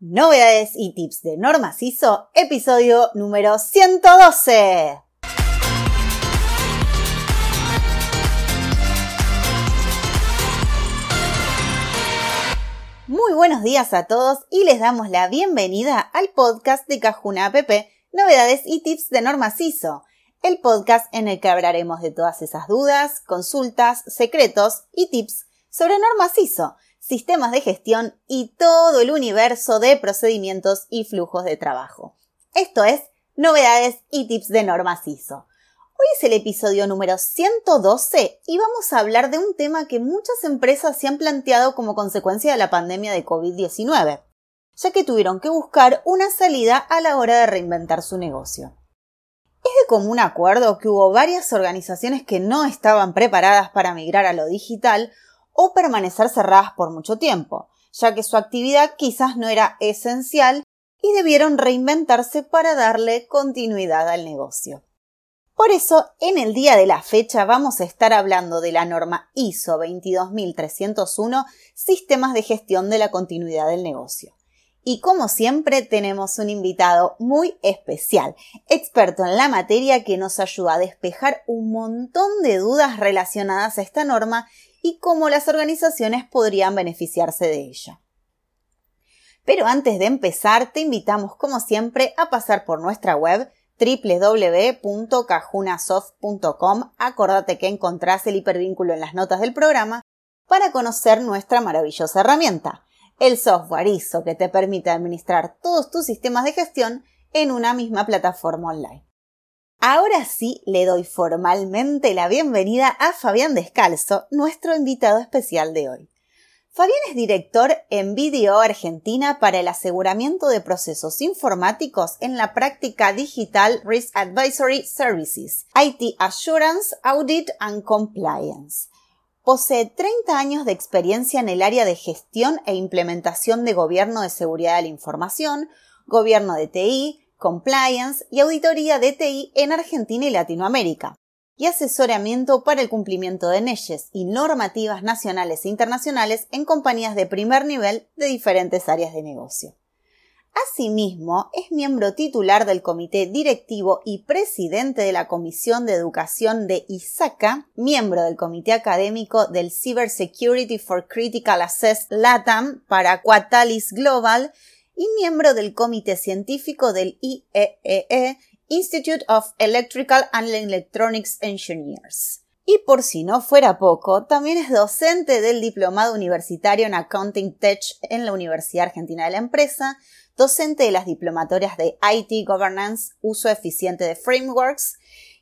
Novedades y tips de Normas ISO, episodio número 112. Muy buenos días a todos y les damos la bienvenida al podcast de Cajuna App, Novedades y tips de Normas ISO, el podcast en el que hablaremos de todas esas dudas, consultas, secretos y tips sobre Normas ISO sistemas de gestión y todo el universo de procedimientos y flujos de trabajo. Esto es novedades y tips de normas ISO. Hoy es el episodio número 112 y vamos a hablar de un tema que muchas empresas se han planteado como consecuencia de la pandemia de COVID-19, ya que tuvieron que buscar una salida a la hora de reinventar su negocio. Es de común acuerdo que hubo varias organizaciones que no estaban preparadas para migrar a lo digital o permanecer cerradas por mucho tiempo, ya que su actividad quizás no era esencial y debieron reinventarse para darle continuidad al negocio. Por eso, en el día de la fecha vamos a estar hablando de la norma ISO 22301, Sistemas de Gestión de la Continuidad del Negocio. Y como siempre tenemos un invitado muy especial, experto en la materia que nos ayuda a despejar un montón de dudas relacionadas a esta norma y cómo las organizaciones podrían beneficiarse de ella. Pero antes de empezar, te invitamos como siempre a pasar por nuestra web www.cajunasoft.com. Acordate que encontrás el hipervínculo en las notas del programa para conocer nuestra maravillosa herramienta, el software ISO que te permite administrar todos tus sistemas de gestión en una misma plataforma online. Ahora sí le doy formalmente la bienvenida a Fabián Descalzo, nuestro invitado especial de hoy. Fabián es director en Video Argentina para el aseguramiento de procesos informáticos en la práctica digital Risk Advisory Services, IT Assurance, Audit and Compliance. Posee 30 años de experiencia en el área de gestión e implementación de gobierno de seguridad de la información, gobierno de TI, compliance y auditoría de TI en Argentina y Latinoamérica, y asesoramiento para el cumplimiento de leyes y normativas nacionales e internacionales en compañías de primer nivel de diferentes áreas de negocio. Asimismo, es miembro titular del Comité Directivo y presidente de la Comisión de Educación de ISACA, miembro del Comité Académico del Cybersecurity for Critical Access LATAM para Quatalis Global y miembro del comité científico del IEEE, e, Institute of Electrical and Electronics Engineers. Y por si no fuera poco, también es docente del Diplomado Universitario en Accounting Tech en la Universidad Argentina de la Empresa, docente de las diplomatorias de IT Governance, uso eficiente de frameworks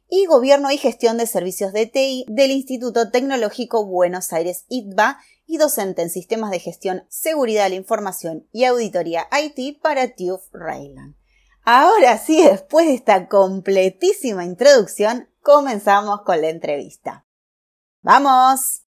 y Gobierno y Gestión de Servicios de TI del Instituto Tecnológico Buenos Aires ITBA y docente en sistemas de gestión, seguridad de la información y auditoría IT para TÜV Rheinland. Ahora sí, después de esta completísima introducción, comenzamos con la entrevista. ¡Vamos!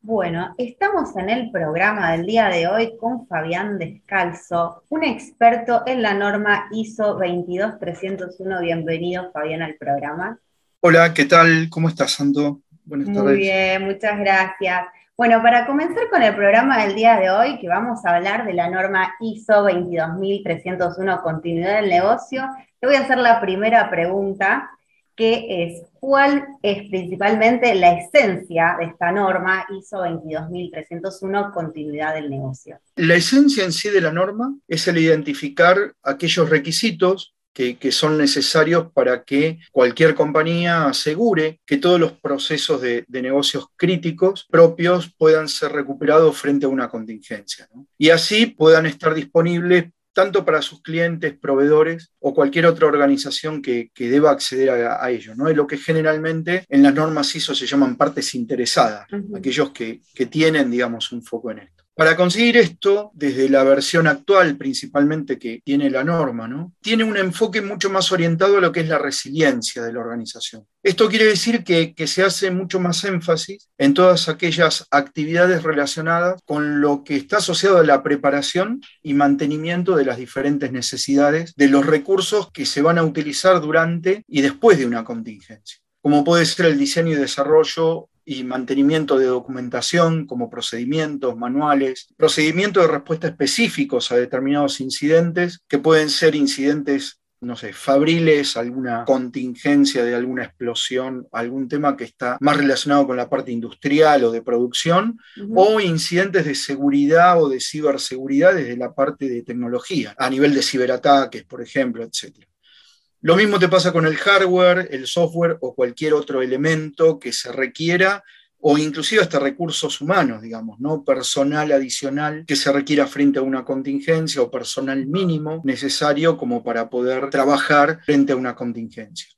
Bueno, estamos en el programa del día de hoy con Fabián Descalzo, un experto en la norma ISO 22301. Bienvenido, Fabián, al programa. Hola, ¿qué tal? ¿Cómo estás, Santo? Muy bien, muchas gracias. Bueno, para comenzar con el programa del día de hoy, que vamos a hablar de la norma ISO 22301, continuidad del negocio, te voy a hacer la primera pregunta, es, ¿cuál es principalmente la esencia de esta norma ISO 22301, continuidad del negocio? La esencia en sí de la norma es el identificar aquellos requisitos que, son necesarios para que cualquier compañía asegure que todos los procesos de, negocios críticos propios puedan ser recuperados frente a una contingencia. Y así puedan estar disponibles tanto para sus clientes, proveedores o cualquier otra organización que, deba acceder a, ello. ¿no? Es lo que generalmente en las normas ISO se llaman partes interesadas, aquellos que, que tienen, digamos, un foco en esto. Para conseguir esto, desde la versión actual principalmente que tiene la norma, ¿no? tiene un enfoque mucho más orientado a lo que es la resiliencia de la organización. Esto quiere decir que, que, se hace mucho más énfasis en todas aquellas actividades relacionadas con lo que está asociado a la preparación y mantenimiento de las diferentes necesidades de los recursos que se van a utilizar durante y después de una contingencia, como puede ser el diseño y desarrollo y mantenimiento de documentación como procedimientos, manuales, procedimientos de respuesta específicos a determinados incidentes que pueden ser incidentes no sé, fabriles, alguna contingencia de alguna explosión, algún tema que está más relacionado con la parte industrial o de producción, o incidentes de seguridad o de ciberseguridad desde la parte de tecnología, a nivel de ciberataques, por ejemplo, etc. Lo mismo te pasa con el hardware, el software o cualquier otro elemento que se requiera o inclusive hasta recursos humanos, digamos, ¿no? Personal adicional que se requiera frente a una contingencia o personal mínimo necesario como para poder trabajar frente a una contingencia.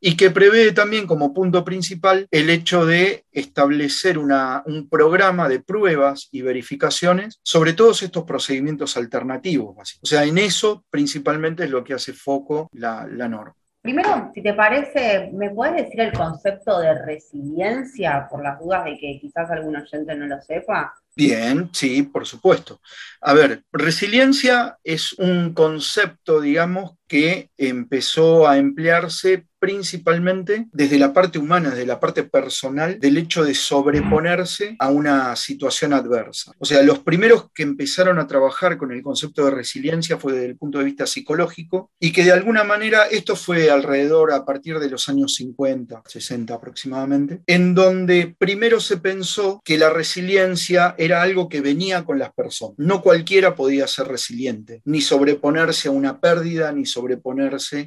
Y que prevé también como punto principal el hecho de establecer un programa de pruebas y verificaciones sobre todos estos procedimientos alternativos. O sea, en eso principalmente es lo que hace foco la, la norma. Primero, si te parece, ¿me puedes decir el concepto de resiliencia por las dudas de que quizás algún oyente no lo sepa? Bien, sí, por supuesto. A ver, resiliencia es un concepto, digamos, que empezó a emplearse principalmente desde la parte humana, desde la parte personal, del hecho de sobreponerse a una situación adversa. O sea, los primeros que empezaron a trabajar con el concepto de resiliencia fue desde el punto de vista psicológico y que de alguna manera esto fue alrededor a partir de los años 50, 60 aproximadamente, en donde primero se pensó que la resiliencia era algo que venía con las personas. No cualquiera podía ser resiliente, ni sobreponerse a una pérdida, ni sobreponerse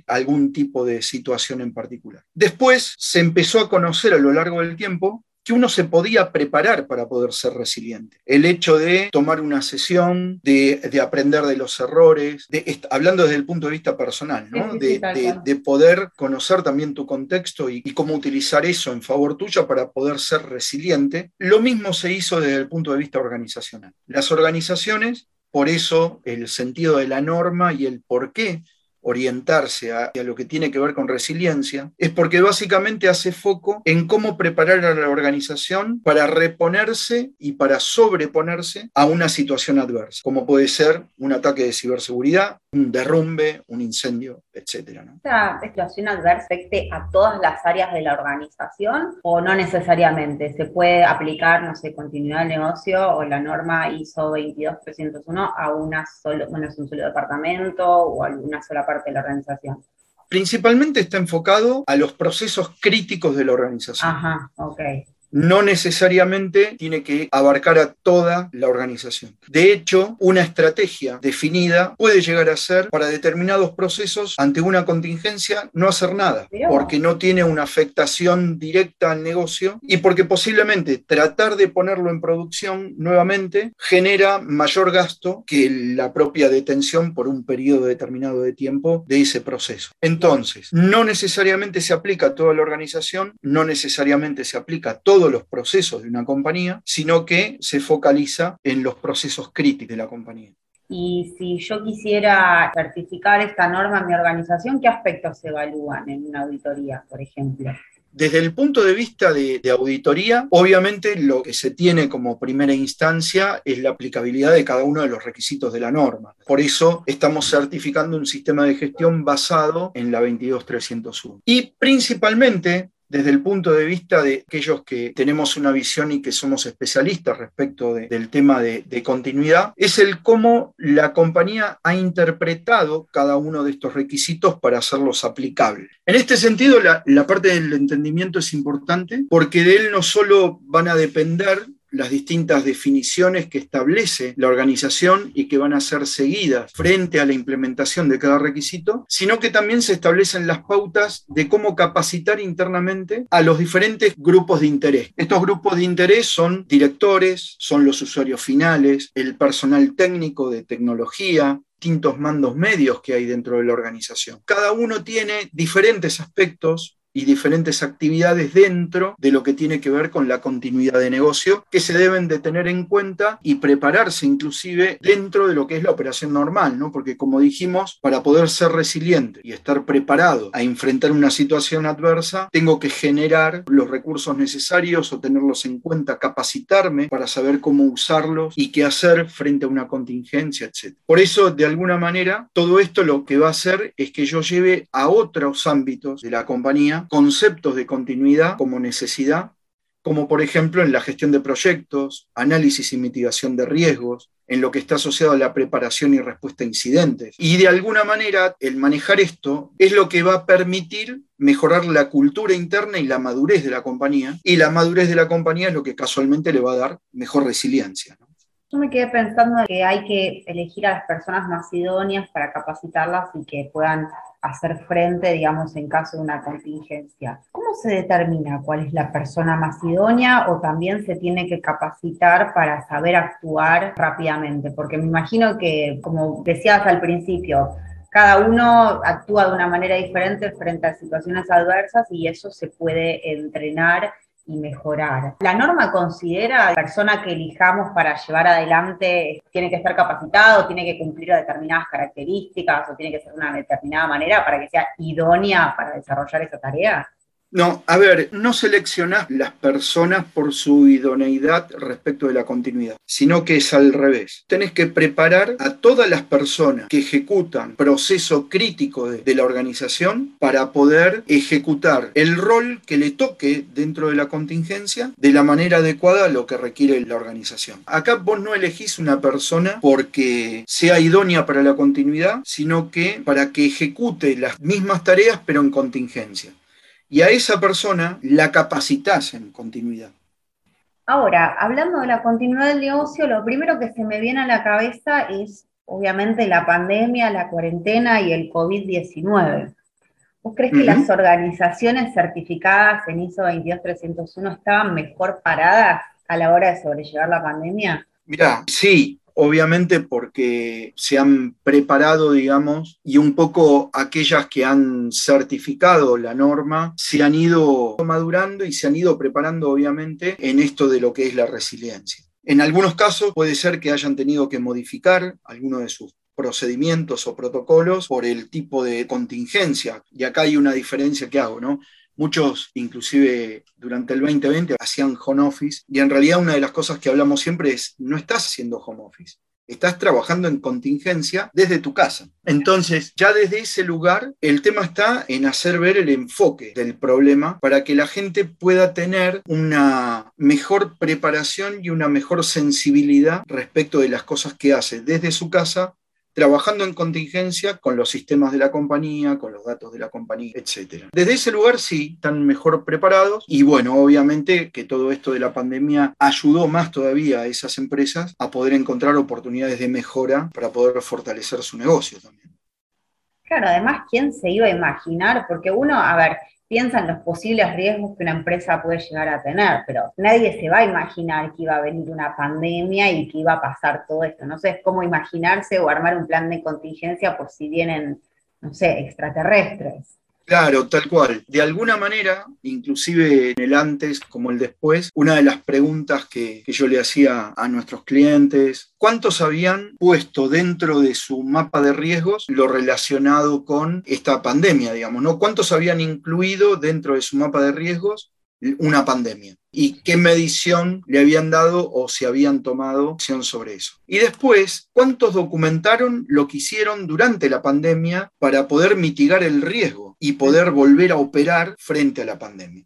a algún tipo de situación en particular. Después se empezó a conocer a lo largo del tiempo que uno se podía preparar para poder ser resiliente. El hecho de tomar una sesión, de, aprender de los errores, de, hablando desde el punto de vista personal, de, poder conocer también tu contexto y, cómo utilizar eso en favor tuyo para poder ser resiliente. Lo mismo se hizo desde el punto de vista organizacional. Las organizaciones, por eso el sentido de la norma y el por qué orientarse a, lo que tiene que ver con resiliencia, es porque básicamente hace foco en cómo preparar a la organización para reponerse y para sobreponerse a una situación adversa, como puede ser un ataque de ciberseguridad, un derrumbe, un incendio, etc. ¿Esta situación adversa afecte a todas las áreas de la organización o no necesariamente? ¿Se puede aplicar, no sé, continuidad de negocio o la norma ISO 22301 a una solo, bueno, un solo departamento o a una sola parte? De la organización? Principalmente está enfocado a los procesos críticos de la organización. Ajá, ok no necesariamente tiene que abarcar a toda la organización. De hecho, una estrategia definida puede llegar a ser para determinados procesos ante una contingencia no hacer nada, porque no tiene una afectación directa al negocio y porque posiblemente tratar de ponerlo en producción nuevamente genera mayor gasto que la propia detención por un periodo determinado de tiempo de ese proceso. Entonces, no necesariamente se aplica a toda la organización, no necesariamente se aplica a todo los procesos de una compañía, sino que se focaliza en los procesos críticos de la compañía. Y si yo quisiera certificar esta norma en mi organización, ¿qué aspectos se evalúan en una auditoría, por ejemplo? Desde el punto de vista de, auditoría, obviamente lo que se tiene como primera instancia es la aplicabilidad de cada uno de los requisitos de la norma. Por eso estamos certificando un sistema de gestión basado en la 22301. Y principalmente desde el punto de vista de aquellos que tenemos una visión y que somos especialistas respecto del tema de, continuidad, es el cómo la compañía ha interpretado cada uno de estos requisitos para hacerlos aplicables. En este sentido, la, parte del entendimiento es importante porque de él no solo van a depender las distintas definiciones que establece la organización y que van a ser seguidas frente a la implementación de cada requisito, sino que también se establecen las pautas de cómo capacitar internamente a los diferentes grupos de interés. Estos grupos de interés son directores, son los usuarios finales, el personal técnico de tecnología, distintos mandos medios que hay dentro de la organización. Cada uno tiene diferentes aspectos y diferentes actividades dentro de lo que tiene que ver con la continuidad de negocio que se deben de tener en cuenta y prepararse inclusive dentro de lo que es la operación normal, ¿no? Porque como dijimos, para poder ser resiliente y estar preparado a enfrentar una situación adversa, tengo que generar los recursos necesarios o tenerlos en cuenta, capacitarme para saber cómo usarlos y qué hacer frente a una contingencia, etc. Por eso, de alguna manera, todo esto lo que va a hacer es que yo lleve a otros ámbitos de la compañía conceptos de continuidad como necesidad como por ejemplo en la gestión de proyectos, análisis y mitigación de riesgos, en lo que está asociado a la preparación y respuesta a incidentes. Y de alguna manera el manejar esto es lo que va a permitir mejorar la cultura interna y la madurez de la compañía. Y la madurez de la compañía es lo que casualmente le va a dar mejor resiliencia. Yo me quedé pensando que hay que elegir a las personas más idóneas para capacitarlas y que puedan hacer frente, digamos, en caso de una contingencia. ¿Cómo se determina cuál es la persona más idónea o también se tiene que capacitar para saber actuar rápidamente? Porque me imagino que, como decías al principio, cada uno actúa de una manera diferente frente a situaciones adversas y eso se puede entrenar y mejorar. ¿La norma considera la persona que elijamos para llevar adelante tiene que estar capacitado, tiene que cumplir determinadas características o tiene que ser de una determinada manera para que sea idónea para desarrollar esa tarea? No, a ver, no seleccionás las personas por su idoneidad respecto de la continuidad, sino que es al revés. Tenés que preparar a todas las personas que ejecutan proceso crítico de, de, la organización para poder ejecutar el rol que le toque dentro de la contingencia de la manera adecuada a lo que requiere la organización. Acá vos no elegís una persona porque sea idónea para la continuidad, sino que para que ejecute las mismas tareas pero en contingencia y a esa persona la capacitas en continuidad. Ahora, hablando de la continuidad del negocio, lo primero que se me viene a la cabeza es obviamente la pandemia, la cuarentena y el COVID-19. ¿Vos crees que las organizaciones certificadas en ISO 22301 estaban mejor paradas a la hora de sobrellevar la pandemia? Mira, sí, obviamente porque se han preparado, digamos, y un poco aquellas que han certificado la norma se han ido madurando y se han ido preparando, obviamente, en esto de lo que es la resiliencia. En algunos casos puede ser que hayan tenido que modificar algunos de sus procedimientos o protocolos por el tipo de contingencia. Y acá hay una diferencia que hago, ¿no? Muchos, inclusive durante el 2020, hacían home office y en realidad una de las cosas que hablamos siempre es, no estás haciendo home office, estás trabajando en contingencia desde tu casa. Entonces, ya desde ese lugar, el tema está en hacer ver el enfoque del problema para que la gente pueda tener una mejor preparación y una mejor sensibilidad respecto de las cosas que hace desde su casa trabajando en contingencia con los sistemas de la compañía, con los datos de la compañía, etc. Desde ese lugar sí, están mejor preparados y bueno, obviamente que todo esto de la pandemia ayudó más todavía a esas empresas a poder encontrar oportunidades de mejora para poder fortalecer su negocio también. Claro, además, ¿quién se iba a imaginar? Porque uno, a ver, piensa en los posibles riesgos que una empresa puede llegar a tener, pero nadie se va a imaginar que iba a venir una pandemia y que iba a pasar todo esto. No sé, es cómo imaginarse o armar un plan de contingencia por si vienen, no sé, extraterrestres. Claro, tal cual. De alguna manera, inclusive en el antes como el después, una de las preguntas que, yo le hacía a nuestros clientes, ¿cuántos habían puesto dentro de su mapa de riesgos lo relacionado con esta pandemia, digamos, ¿no? ¿Cuántos habían incluido dentro de su mapa de riesgos una pandemia y qué medición le habían dado o si habían tomado acción sobre eso. Y después, ¿cuántos documentaron lo que hicieron durante la pandemia para poder mitigar el riesgo y poder volver a operar frente a la pandemia?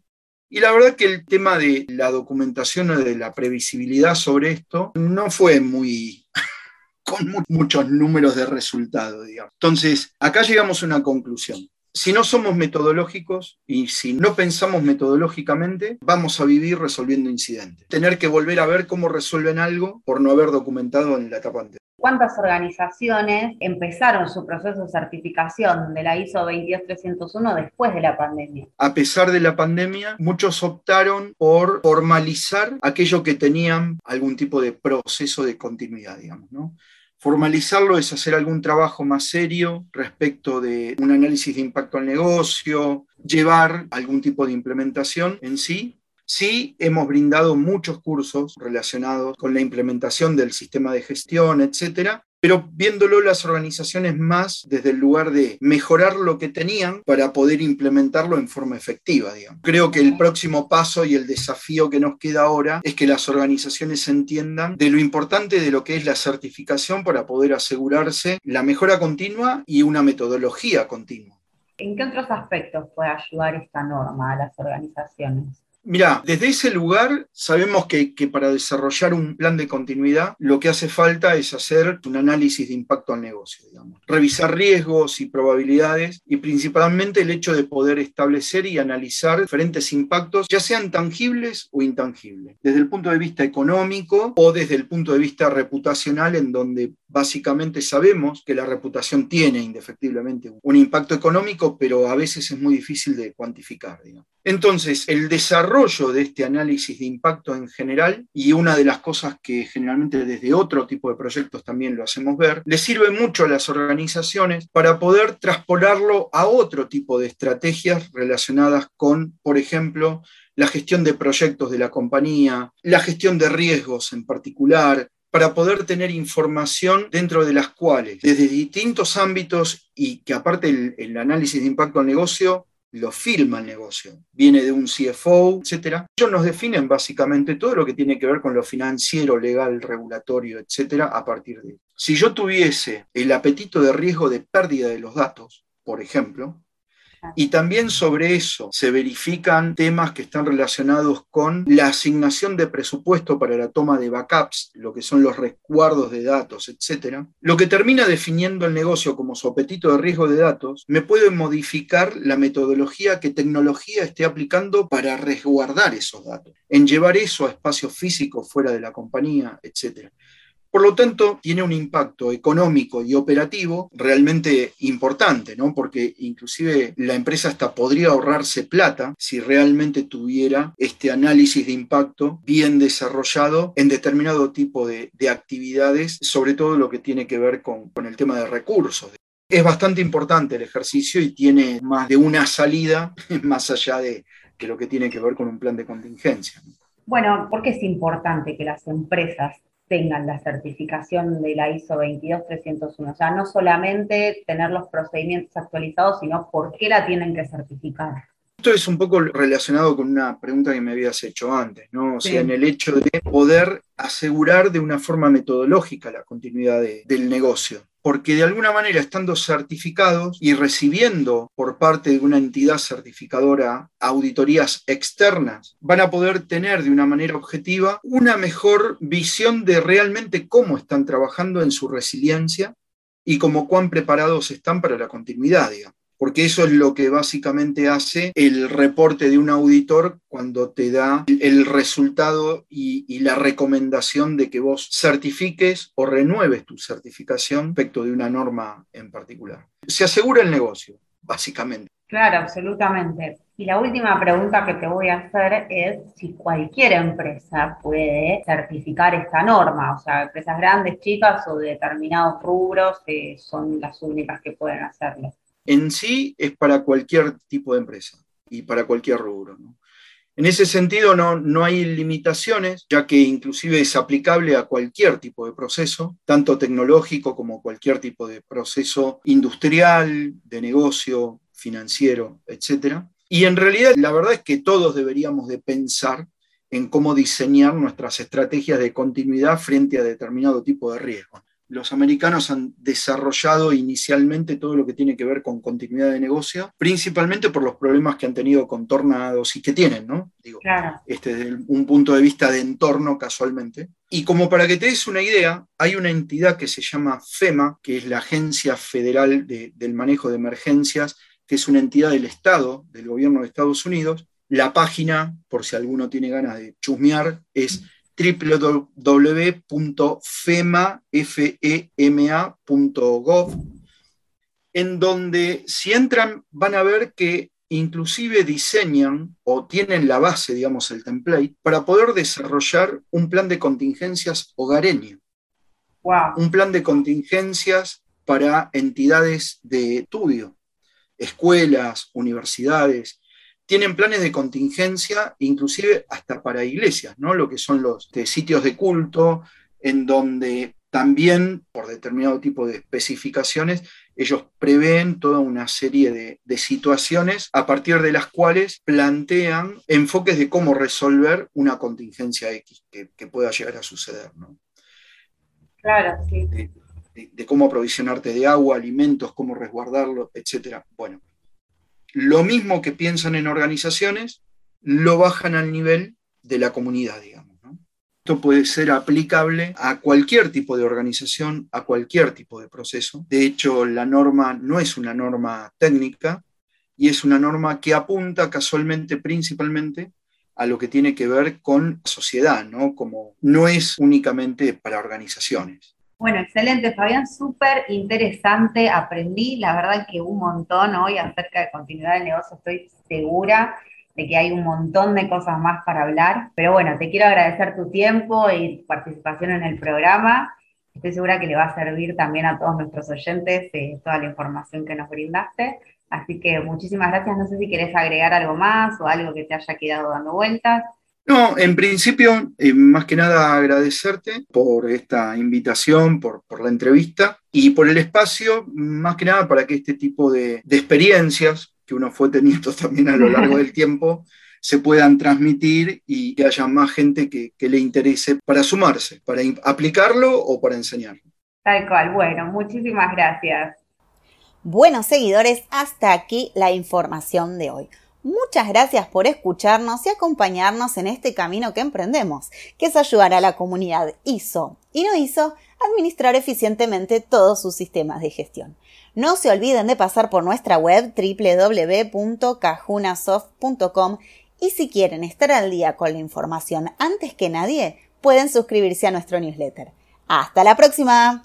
Y la verdad que el tema de la documentación o de la previsibilidad sobre esto no fue muy con muchos números de resultado, digamos. Entonces, acá llegamos a una conclusión si no somos metodológicos y si no pensamos metodológicamente, vamos a vivir resolviendo incidentes. Tener que volver a ver cómo resuelven algo por no haber documentado en la etapa anterior. ¿Cuántas organizaciones empezaron su proceso de certificación de la ISO 22301 después de la pandemia? A pesar de la pandemia, muchos optaron por formalizar aquello que tenían algún tipo de proceso de continuidad, digamos, ¿no? Formalizarlo es hacer algún trabajo más serio respecto de un análisis de impacto al negocio, llevar algún tipo de implementación en sí. Sí, hemos brindado muchos cursos relacionados con la implementación del sistema de gestión, etcétera, pero viéndolo las organizaciones más desde el lugar de mejorar lo que tenían para poder implementarlo en forma efectiva. Creo que el próximo paso y el desafío que nos queda ahora es que las organizaciones entiendan de lo importante de lo que es la certificación para poder asegurarse la mejora continua y una metodología continua. ¿En qué otros aspectos puede ayudar esta norma a las organizaciones? Mira, desde ese lugar sabemos que, para desarrollar un plan de continuidad lo que hace falta es hacer un análisis de impacto al negocio, digamos. revisar riesgos y probabilidades y principalmente el hecho de poder establecer y analizar diferentes impactos, ya sean tangibles o intangibles, desde el punto de vista económico o desde el punto de vista reputacional, en donde básicamente sabemos que la reputación tiene indefectiblemente un impacto económico, pero a veces es muy difícil de cuantificar. Entonces, el desarrollo de este análisis de impacto en general, y una de las cosas que generalmente desde otro tipo de proyectos también lo hacemos ver, le sirve mucho a las organizaciones para poder traspolarlo a otro tipo de estrategias relacionadas con, por ejemplo, la gestión de proyectos de la compañía, la gestión de riesgos en particular, para poder tener información dentro de las cuales, desde distintos ámbitos y que aparte el, análisis de impacto al negocio lo firma el negocio, viene de un CFO, etcétera. Ellos nos definen básicamente todo lo que tiene que ver con lo financiero, legal, regulatorio, etcétera, a partir de. Si yo tuviese el apetito de riesgo de pérdida de los datos, por ejemplo, y también sobre eso se verifican temas que están relacionados con la asignación de presupuesto para la toma de backups, lo que son los resguardos de datos, etc. Lo que termina definiendo el negocio como su apetito de riesgo de datos, me puede modificar la metodología que tecnología esté aplicando para resguardar esos datos, en llevar eso a espacios físicos fuera de la compañía, etc. Por lo tanto, tiene un impacto económico y operativo realmente importante, ¿no? Porque inclusive la empresa hasta podría ahorrarse plata si realmente tuviera este análisis de impacto bien desarrollado en determinado tipo de, actividades, sobre todo lo que tiene que ver con, con el tema de recursos. Es bastante importante el ejercicio y tiene más de una salida más allá de que lo que tiene que ver con un plan de contingencia. Bueno, ¿por qué es importante que las empresas tengan la certificación de la ISO 22301. O sea, no solamente tener los procedimientos actualizados, sino por qué la tienen que certificar. Esto es un poco relacionado con una pregunta que me habías hecho antes, ¿no? O sea, en el hecho de poder asegurar de una forma metodológica la continuidad del negocio porque de alguna manera estando certificados y recibiendo por parte de una entidad certificadora auditorías externas, van a poder tener de una manera objetiva una mejor visión de realmente cómo están trabajando en su resiliencia y cómo cuán preparados están para la continuidad, digamos porque eso es lo que básicamente hace el reporte de un auditor cuando te da el resultado y, la recomendación de que vos certifiques o renueves tu certificación respecto de una norma en particular. Se asegura el negocio, básicamente. Claro, absolutamente. Y la última pregunta que te voy a hacer es si cualquier empresa puede certificar esta norma, o sea, empresas grandes, chicas o determinados rubros que son las únicas que pueden hacerlo en sí es para cualquier tipo de empresa y para cualquier rubro. En ese sentido no, no hay limitaciones, ya que inclusive es aplicable a cualquier tipo de proceso, tanto tecnológico como cualquier tipo de proceso industrial, de negocio, financiero, etc. Y en realidad la verdad es que todos deberíamos de pensar en cómo diseñar nuestras estrategias de continuidad frente a determinado tipo de riesgo los americanos han desarrollado inicialmente todo lo que tiene que ver con continuidad de negocio, principalmente por los problemas que han tenido con tornados y que tienen, ¿no? Digo, este, desde un punto de vista de entorno casualmente. Y como para que te des una idea, hay una entidad que se llama FEMA, que es la Agencia Federal del Manejo de Emergencias, que es una entidad del Estado, del gobierno de Estados Unidos. La página, por si alguno tiene ganas de chusmear, es www.fema.gov, en donde si entran van a ver que inclusive diseñan o tienen la base, digamos, el template, para poder desarrollar un plan de contingencias hogareño. Un plan de contingencias para entidades de estudio, escuelas, universidades, tienen planes de contingencia, inclusive hasta para iglesias, ¿no? Lo que son los sitios de culto, en donde también, por determinado tipo de especificaciones, ellos prevén toda una serie de, situaciones a partir de las cuales plantean enfoques de cómo resolver una contingencia X que, pueda llegar a suceder. ¿no? Claro, sí. De, de, cómo aprovisionarte de agua, alimentos, cómo resguardarlo, etc. Bueno, lo mismo que piensan en organizaciones, lo bajan al nivel de la comunidad, digamos. Esto puede ser aplicable a cualquier tipo de organización, a cualquier tipo de proceso. De hecho, la norma no es una norma técnica y es una norma que apunta casualmente principalmente a lo que tiene que ver con sociedad, ¿no? Como no es únicamente para organizaciones. Bueno, excelente, Fabián, súper interesante, aprendí, la verdad que un montón hoy acerca de continuidad del negocio, estoy segura de que hay un montón de cosas más para hablar. Pero bueno, te quiero agradecer tu tiempo y tu participación en el programa. Estoy segura que le va a servir también a todos nuestros oyentes eh, toda la información que nos brindaste. Así que muchísimas gracias. No sé si querés agregar algo más o algo que te haya quedado dando vueltas. No, en principio, eh, más que nada agradecerte por esta invitación, por, por, la entrevista y por el espacio, más que nada para que este tipo de, de experiencias que uno fue teniendo también a lo largo del tiempo, se puedan transmitir y que haya más gente que, que le interese para sumarse, para aplicarlo o para enseñarlo. Tal cual, bueno, muchísimas gracias. Buenos seguidores, hasta aquí la información de hoy. Muchas gracias por escucharnos y acompañarnos en este camino que emprendemos, que es ayudar a la comunidad ISO y no ISO a administrar eficientemente todos sus sistemas de gestión. No se olviden de pasar por nuestra web www.cajunasoft.com y si quieren estar al día con la información antes que nadie, pueden suscribirse a nuestro newsletter. ¡Hasta la próxima!